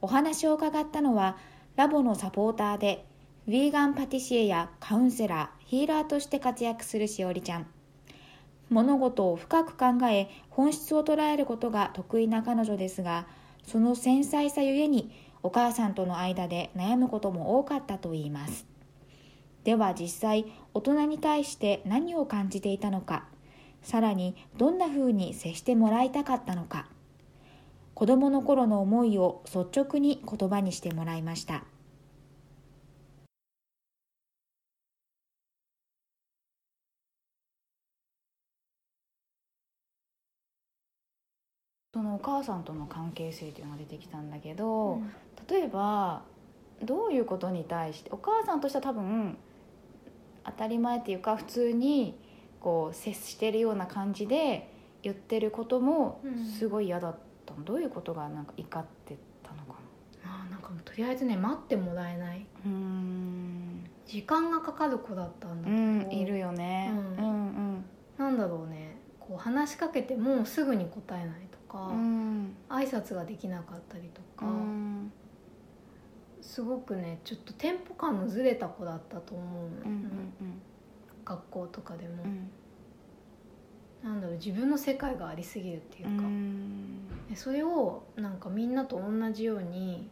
お話を伺ったのはラボのサポーターでヴィーガンパティシエやカウンセラーヒーラーとして活躍するしおりちゃん。物事を深く考え本質を捉えることが得意な彼女ですがその繊細さゆえにお母さんとの間で悩むことも多かったといいます。では実際大人に対して何を感じていたのかさらにどんなふうに接してもらいたかったのか。子どもの頃の思いを率直に言葉にしてもらいました。そのお母さんとの関係性というのが出てきたんだけど、うん。例えばどういうことに対してお母さんとしては多分当たり前っていうか普通にこう接してるような感じで言ってることもうん。すごい嫌だったの、どういうことがなんか怒ってたのかあーなんかとりあえずね待ってもらえない。なうん。時間がかかる子だったんだうけど、んいるよね、ううんん、なんだろうね。こう話しかけてもすぐに答えないとか、うん。挨拶ができなかったりとか、うん。すごくねちょっとテンポ感のずれた子だったと思うの、うんうん学校とかでも、うん。なんだろう自分の世界がありすぎるっていううか、んでそれをなんかみんなと同じように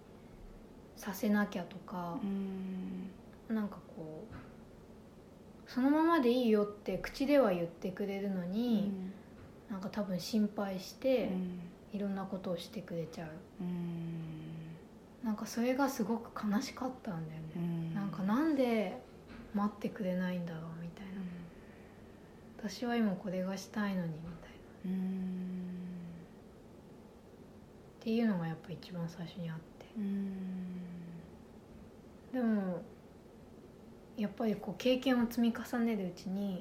させなきゃとかう、ん。なんかこうそのままでいいよって口では言ってくれるのに、なんか多分心配して、いろんなことをしてくれちゃう。うん。なんかそれがすごく悲しかったんだよね、うん。なんかなんで待ってくれないんだろうみたいな、私は今これがしたいのにみたいなっうんていうのがやっぱ一番最初にあって。うんでもやっぱりこう経験を積み重ねるうちにやっ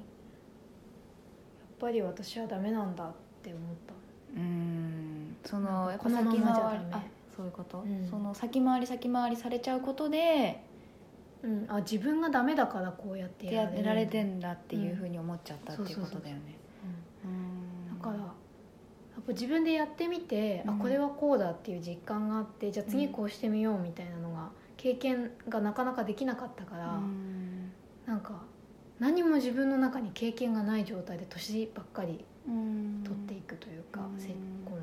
ぱり私はダメなんだって思った。うん。そのやっぱ先回りそういうこと、うん。その先回り先回りされちゃうことでうん、あ自分がダメだからこうやってややられてるんだっていうふうに思っちゃったっていうことだよね。だから自分でやってみて、うん。あこれはこうだっていう実感があってじゃあ次こうしてみようみたいなのが経験がなかなかできなかったから、うん。なんか何も自分の中に経験がない状態で年ばっかりうん。取っていくというか、うん。せこの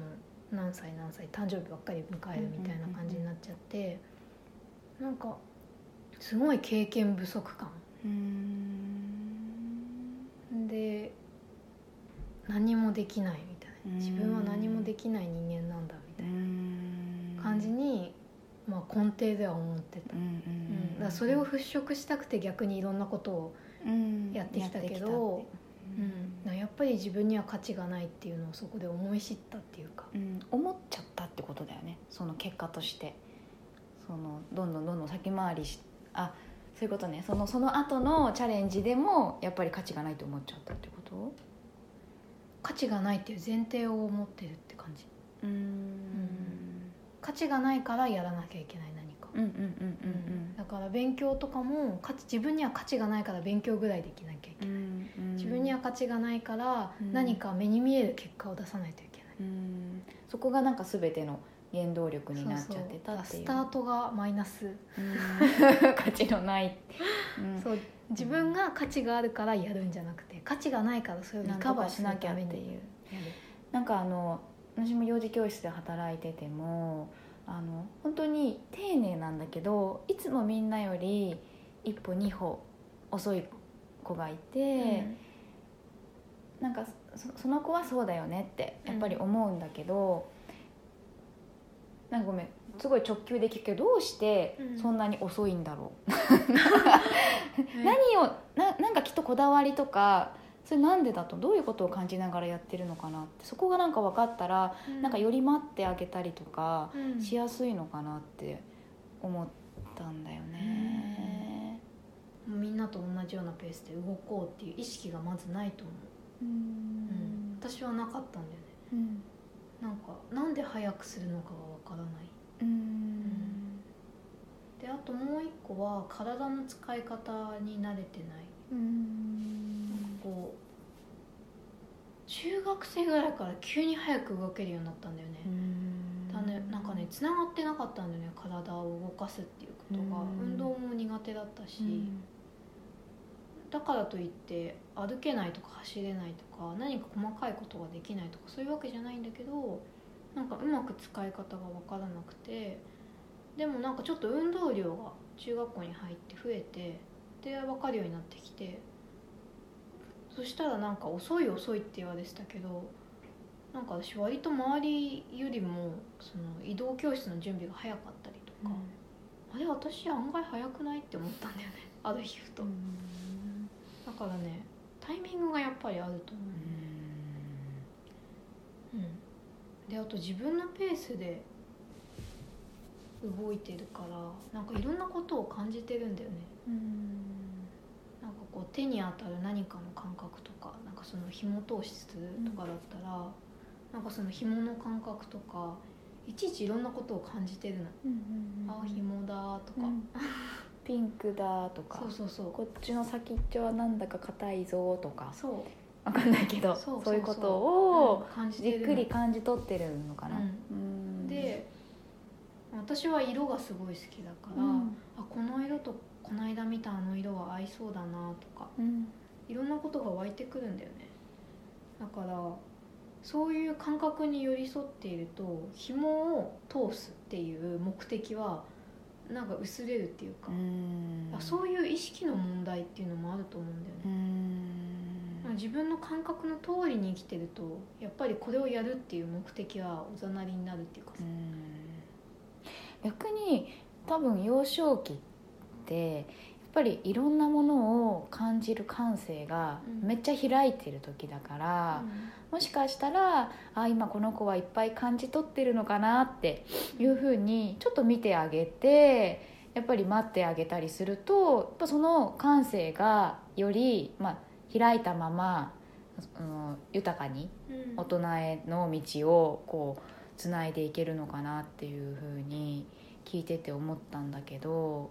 何歳何歳誕生日ばっかり迎えるみたいな感じになっちゃって、なんかすごい経験不足感。うん。で何もできない自分は何もできない人間なんだみたいな感じに、まあ、根底では思ってた、うんうんうんだそれを払拭したくて逆にいろんなことを、うん。やってきたけどうん。やっぱり自分には価値がないっていうのをそこで思い知ったっていうか、うん。思っちゃったってことだよね。その結果として。そのどんどんどんどん先回りしあそういうことね。そのその後のチャレンジでもやっぱり価値がないと思っちゃったってこと？価値がないっていう前提を持ってるって感じ。うん。価値がないからやらなきゃいけない何か、だから勉強とかも価値自分には価値がないから勉強ぐらいできなきゃいけない、うんうん。自分には価値がないからうん。何か目に見える結果を出さないといけない、うん。そこがなんか全ての原動力になっちゃってたっていうスタートがマイナス、うん。価値のない、うん。そう自分が価値があるからやるんじゃなくて価値がないからそれをリカバーしなきゃっていう。なんかあの私も幼児教室で働いててもあの本当に丁寧なんだけどいつもみんなより一歩二歩遅い子がいて、なんかそその子はそうだよねってやっぱり思うんだけど、なんかごめんすごい直球で聞くけどどうしてそんなに遅いんだろう、何をななんかきっとこだわりとかそれなんでだと？どういうことを感じながらやってるのかなって。そこがなんか分かったら、なんかより待ってあげたりとかうん。しやすいのかなって思ったんだよね。みんなと同じようなペースで動こうっていう意識がまずないと思う、ううん。ん私はなかったんだよね。うん。なんかなんで早くするのかはわからないうん。であともう一個は体の使い方に慣れてない。うん。こう中学生ぐらいから急に早く動けるようになったんだよね、ねなんかねつながってなかったんだよね体を動かすっていうことが、うん。運動も苦手だったし、だからといって歩けないとか走れないとか何か細かいことができないとかそういうわけじゃないんだけどなんかうまく使い方が分からなくてでもなんかちょっと運動量が中学校に入って増えてで分かるようになってきてそしたらなんか遅い遅いって言われてたけどなんか私割と周りよりもその移動教室の準備が早かったりとか、あれ私案外早くないって思ったんだよね ある日ふと、だからねタイミングがやっぱりあると思う、うん、であと自分のペースで動いてるからなんかいろんなことを感じてるんだよね。なんかこう手に当たる何かの感覚とかなんかその紐通しとかだったら、なんかその紐の感覚とかいちいちいろんなことを感じてるの、あ紐だとか、ピンクだとか。そうそうそう。こっちの先っちょはなんだか硬いぞとか。そうわかんないけどそういうことをじっくり感じ取ってるのかな、で私は色がすごい好きだから、うん。あこの色とこの間見たあの色は合いそうだなとかうん。いろんなことが湧いてくるんだよね。だからそういう感覚に寄り添っていると紐を通すっていう目的はなんか薄れるっていうか、うん。あそういう意識の問題っていうのもあると思うんだようね、ん自分の感覚の通りに生きてるとやっぱりこれをやるっていう目的はおざなりになるっていうかさ、逆に多分幼少期ってやっぱりいろんなものを感じる感性がうん。めっちゃ開いてる時だから、もしかしたらあ今この子はいっぱい感じ取ってるのかなっていうふうにちょっと見てあげてやっぱり待ってあげたりするとやっぱその感性がより、まあ、開いたまま、うん、豊かにうん。大人への道をこうつないでいけるのかなっていうふうに聞いてて思ったんだけど。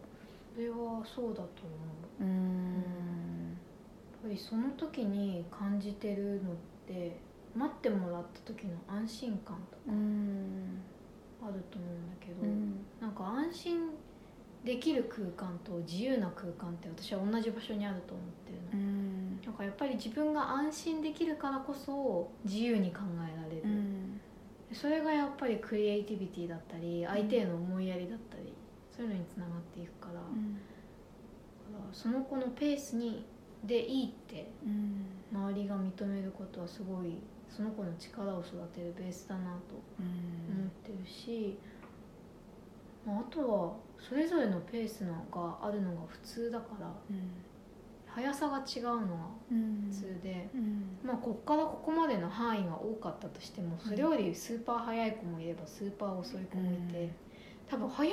それはそうだと思う。うーん。やっぱりその時に感じてるのって待ってもらった時の安心感とかあると思うんだけど、うん。なんか安心できる空間と自由な空間って私は同じ場所にあると思ってるの、かやっぱり自分が安心できるからこそ自由に考えられる、うん。それがやっぱりクリエイティビティだったり相手への思いやりだったり、そういうのにつながっていくから,、だからその子のペースにでいいってうん周りが認めることはすごいその子の力を育てるベースだなとうん。思ってるし、まあ、あとはそれぞれのペースのがあるのが普通だから速さが違うのがうん。普通で、うん。まあこっからここまでの範囲が多かったとしてもそれよりスーパー速い子もいればスーパー遅い子もいて、うん。多分速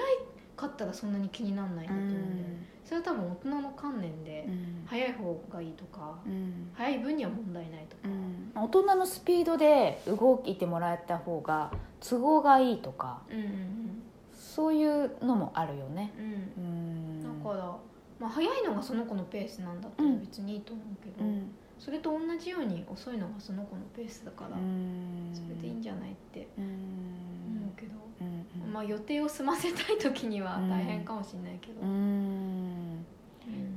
かったらそんなに気にならないんだと思うんだよね、それは多分大人の観念でうん。速い方がいいとか、うん。速い分には問題ないとか、うん。大人のスピードで動いてもらえた方が都合がいいとかうんうん。そういうのもあるよね。うん。うん。だから、まあ、速いのがその子のペースなんだったら別にいいと思うけど、うん。それと同じように遅いのがその子のペースだから、うん。それでいいんじゃないってうん。思うけど、うん。まあ予定を済ませたい時には大変かもしれないけど、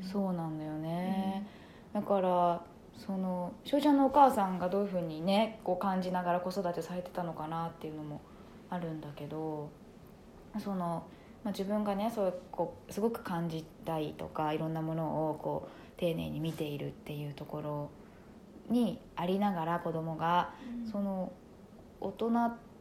そうなんだよね、だからその翔ちゃんのお母さんがどういうふうにねこう感じながら子育てされてたのかなっていうのもあるんだけどその、まあ、自分がねそうこうすごく感じたいとかいろんなものをこう丁寧に見ているっていうところにありながら子供がうん。その大人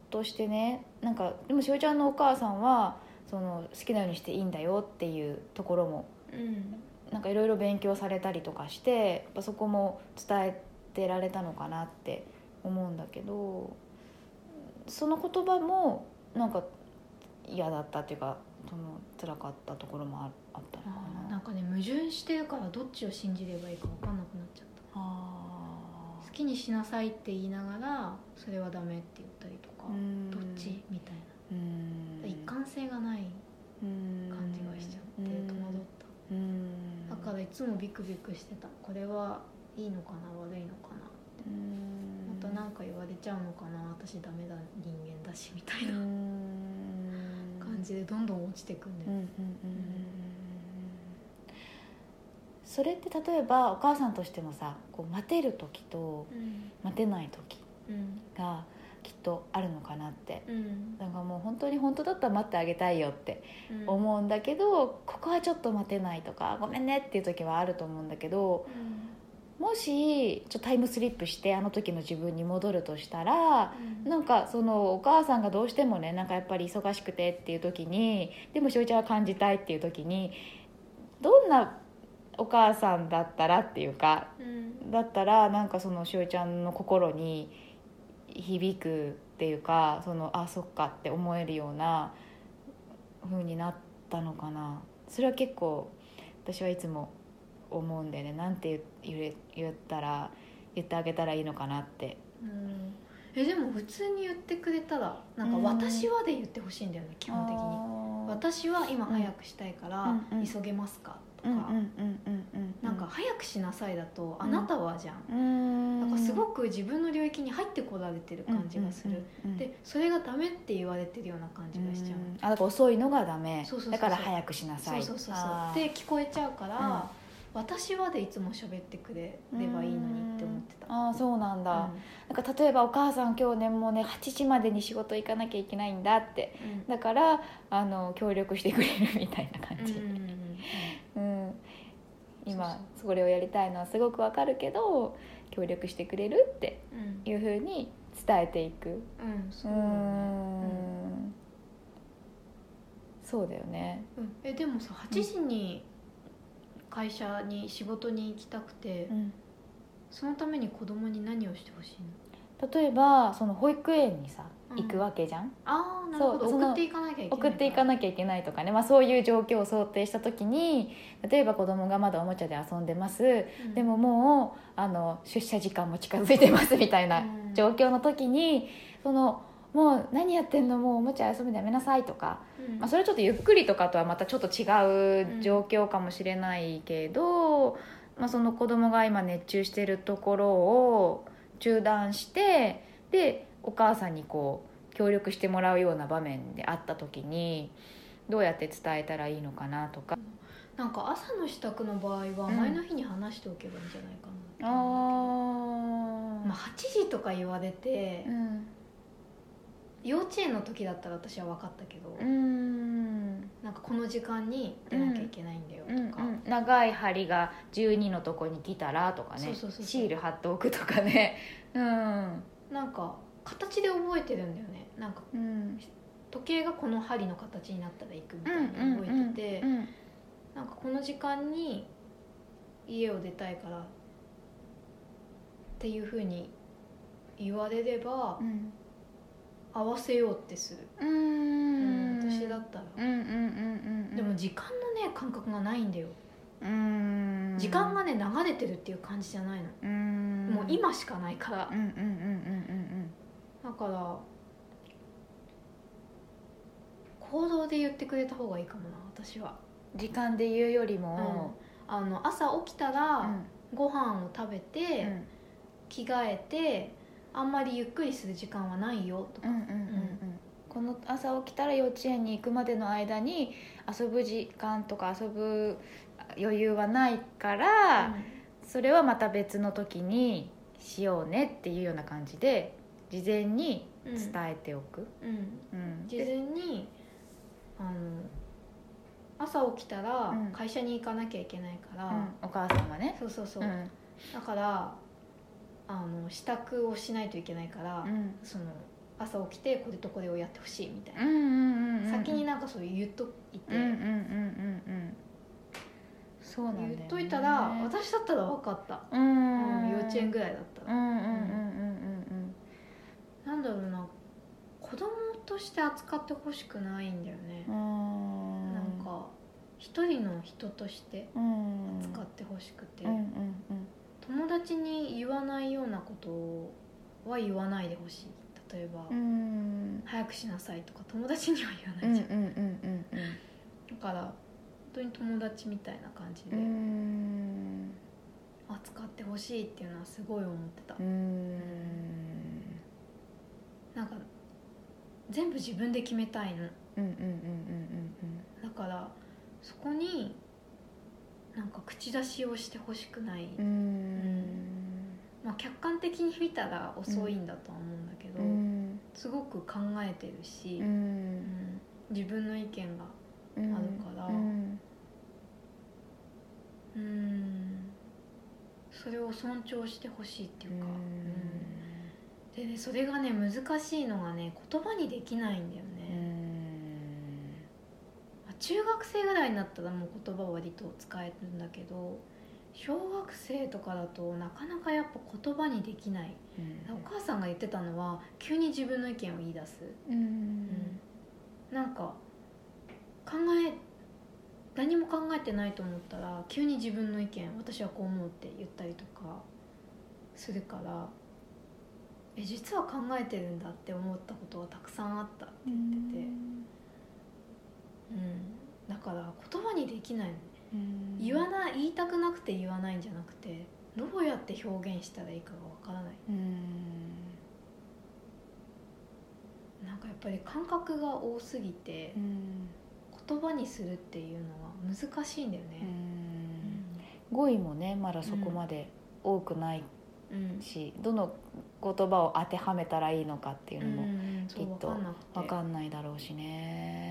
としてねなんかでもしおちゃんのお母さんはその好きなようにしていいんだよっていうところもうん。なんかいろいろ勉強されたりとかしてやっぱそこも伝えてられたのかなって思うんだけどその言葉もなんか嫌だったっていうかその辛かったところもああったのかな？なんかね矛盾してるからどっちを信じればいいか分かんなくなっちゃった。あ好きにしなさいって言いながらそれはダメって言ったりとかどっちみたいうん。な一貫性がないうん。感じがしちゃってうん戸惑った。うん。だからいつもビクビクしてた。これはいいのかな悪いのかなうん。また何か言われちゃうのかな。私ダメだ人間だしみたいうな、ん感じでどんどん落ちてくんだよ、うんうんうんそれって例えばお母さんとしてもさこう待てる時とうん。待てない時うんがきっとあるのかなって。うん。なんかもう本当に本当だったら待ってあげたいよってうん。思うんだけど、ここはちょっと待てないとかごめんねっていう時はあると思うんだけどもしちょっとタイムスリップしてあの時の自分に戻るとしたらうん。なんかそのお母さんがどうしてもねなんかやっぱり忙しくてっていう時にでもしおりちゃんは感じたいっていう時にどんなお母さんだったらっていうかうん。だったらなんかそのしおりちゃんの心に響くっていうかそのあそっかって思えるような風になったのかな。それは結構私はいつも思うんでね。なんて言え言ったら言ってあげたらいいのかなって。うん。えでも普通に言ってくれたらなんかうん。私はで言ってほしいんだよね基本的に。に私は今早くしたいからうん。うん。急げますかとか。うんうんうんうんうんなんか早くしなさいだとあなたはじゃん。うん。なんかすごく自分の領域に入ってこられてる感じがする。うんうんうんでそれがダメって言われてるような感じがしちゃううん。あだから遅いのがダメ。だから早くしなさい。そうそうそうそう。あー。で聞こえちゃうから私はでいつも喋ってくれればいいのにって思ってた。ああそうなんだ、うん。なんか例えばお母さん今日ねもうね8時までに仕事行かなきゃいけないんだって。うん。だからあの協力してくれるみたいな感じ、うん今それをやりたいのはすごくわかるけど協力してくれるってうん。いうふうに伝えていく。うんうそうだね。ん。そうだよね。うん。えでもさ8時に会社に仕事に行きたくて、うん。そのために子供に何をしてほしいの？例えばその保育園にさうん。行くわけじゃん、ああなるほど。送っていかなきゃいけない送っていかなきゃいけないとかね、まあ、そういう状況を想定した時に例えば子供がまだおもちゃで遊んでます、うん。でももうあの出社時間も近づいてますみたいなうん。状況の時にそのもう何やってんのもうおもちゃ遊ぶのやめなさいとか、うん。まあ、それはちょっとゆっくりとかとはまたちょっと違う状況かもしれないけど、まあ、その子供が今熱中してるところを中断してでお母さんにこう協力してもらうような場面であった時にどうやって伝えたらいいのかなとか。なんか朝の支度の場合はうん。前の日に話しておけばいいんじゃないかあな、ー。まあ、8時とか言われて、うん幼稚園の時だったら私は分かったけど、うん。なんかこの時間に出なきゃいけないんだよとうんか、うん。長い針が12のとこに来たらとかね。シール貼っておくとかね。うん。なんか形で覚えてるんだよね。なんかうん。時計がこの針の形になったら行くみたいに覚えてて、うん。なんかこの時間に家を出たいからっていうふうに言われればうん合わせようってする、うん。うん私だったら、うんうんうんうんでも時間のね感覚がないんだよ、うん。時間がね流れてるっていう感じじゃないの、うん。もう今しかないから、うんうんうんうんだから行動で言ってくれた方がいいかもな私は、うん時間で言うよりも。あの朝起きたうらん。ご飯を食べて、うん。着替えてあんまりゆっくりする時間はないよとか、うんうんうんうん。この朝起きたら幼稚園に行くまでの間に遊ぶ時間とか遊ぶ余裕はないから、それはまた別の時にしようねっていうような感じで事前にうん。伝えておく、うん。うん。事前にあの朝起きたらうん。会社に行かなきゃいけないから、うん。お母さんがね。そうそうそう、うん。だからあの支度をしないといけないから、うん。その朝起きてこれとこれをやってほしいみたいな、うんうんうんうん先になんかそう言っといて、うんうんうんうん。うんそうなんだよ、ね、言っといたら私だったら分かった、うん。うん幼稚園ぐらいだったら、うんうんうんうんなんだろうな。子供として扱ってほしくないんだよね。う、んうんなんか一人の人としてうん使ってほしくて、うんうん友達に言わないようなことは言わないでほしい。例えば、早くしなさいとか友達には言わうんないじゃん、だから本当に友達みたいな感じで扱ってほしいっていうのはすごい思ってた、うん。なんか全部自分で決めたいの。だからそこになんか口出しをしてほしくない、うん。まあ、客観的に見たら遅いんだとは思うんだけど、うん。すごく考えてるし、ううん。ん自分の意見がうん。あるから。うん。うん。それを尊重してほしいっていうか、うん。でねそれがね難しいのがね言葉にできないんだようね、中学生ぐらいになったらもう言葉は割と使えるんだけど小学生とかだとなかなかやっぱ言葉にできない。お母さんが言ってたのは急に自分の意見を言い出す、うん。なんか考え何も考えてないと思ったら急に自分の意見私はこう思うって言ったりとかするからえ実は考えてるんだって思ったことがたくさんあったって言ってて、うん、だから言葉にできない。のねうん。言わない言いたくなくて言わないんじゃなくてどうやって表現したらいいかがわからない。うん。なんかやっぱり感覚が多すぎてうん。言葉にするっていうのは難しいんだようねん。語彙もねまだそこまで多くないうん。し、どの言葉を当てはめたらいいのかっていうのもきっと分かんないだろうしね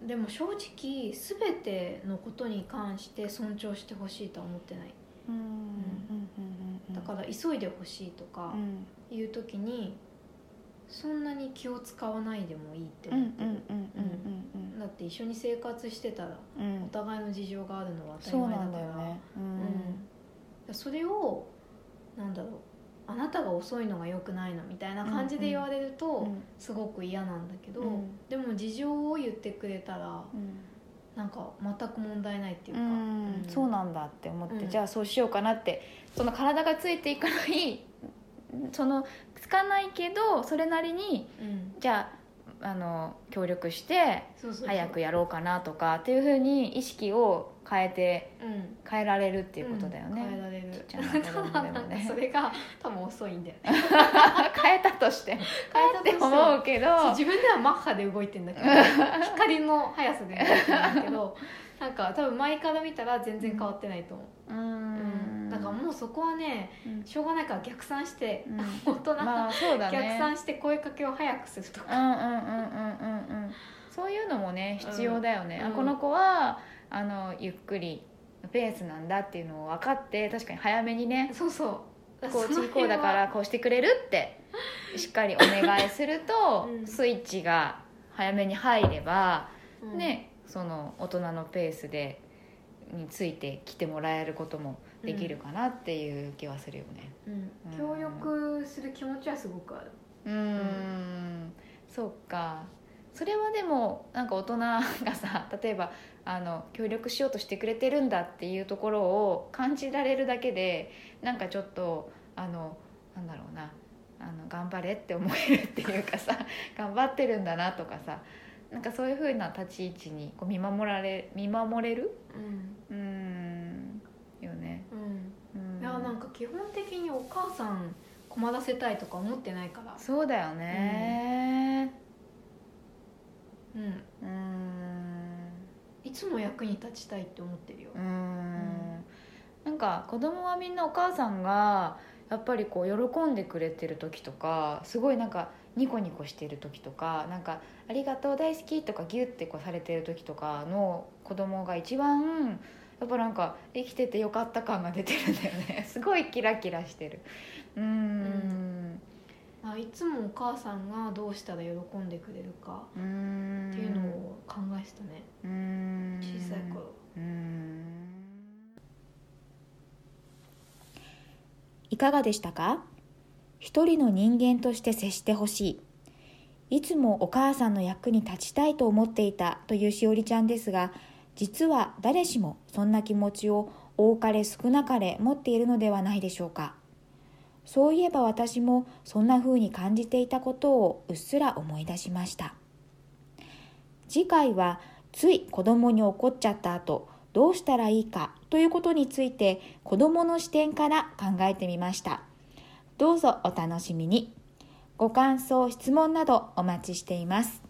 うん。でも正直全てのことに関して尊重してほしいとは思ってない。うん。だから急いでほしいとかうん。いう時にそんなに気を使わないでもいいって思ってだって一緒に生活してたらお互いの事情があるのは当たり前だから。ね。ううん、それをが遅いのが良くないのみたいな感じで言われると、うんすごく嫌なんだけど、うん。でも事情を言ってくれたらうん。なんか全く問題ないっていうか、うん。うん。そうなんだって思って、うん。じゃあそうしようかなってその体がついていかないそのつかないけどそれなりにうん。じゃああの協力して早くやろうかなとかっていうふうに意識を変えてうん。変えられるっていうことだよね、うん。変えられる。ちゃな子供でもね。それが多分遅いんだよね。変えたとして変えたって思うけど。自分ではマッハで動いてんだけど 光の速さで動いてるんだけどなんか多分周りから見たら全然変わってないと思う、ううん。んだからもうそこはねうん。しょうがないから逆算して、うん。大人な、まあね。逆算して声かけを早くするとか、うんうんうんうんうんうん。そういうのもね必要だよね、うん。あこの子はあのゆっくりペースなんだっていうのを分かって確かに早めにねそうそう。こうその次こうだからこうしてくれるってしっかりお願いすると、うん。スイッチが早めに入れば、辺はねその大人のペースでについてきてもらえることもできるかなっていう気はするよね。うん。うん。協力する気持ちはすごくある。うーん。そうか。それはでもなんか大人がさ例えばあの協力しようとしてくれてるんだっていうところを感じられるだけでなんかちょっとあのなんだろうなあの頑張れって思えるっていうかさ 頑張ってるんだなとかさなんかそういうふうな立ち位置にこう見守られ見守れる？うん。うーん。よね。うん。うん。いやなんか基本的にお母さん困らせたいとか思ってないから。そうだよね。うん。うーんいつも役に立ちたいって思ってるよ。うーん。なんか子供はみんなお母さんがやっぱりこう喜んでくれてる時とかすごいなんかニコニコしてる時とかなんか「ありがとう大好き」とかギュッてこうされてる時とかの子供が一番やっぱなんか生きててよかった感が出てるんだよね。すごいキラキラしてる。うーんあいつもお母さんがどうしたら喜んでくれるかっていうのを考えてたね。うーん小さい頃。うーん。いかがでしたか？一人の人間として接してほしい。いつもお母さんの役に立ちたいと思っていたというしおりちゃんですが、実は誰しもそんな気持ちを多かれ少なかれ持っているのではないでしょうか。そういえば私もそんな風に感じていたことをうっすら思い出しました。次回はつい子供に怒っちゃった後どうしたらいいかということについて子供の視点から考えてみました。どうぞお楽しみに。ご感想質問などお待ちしています。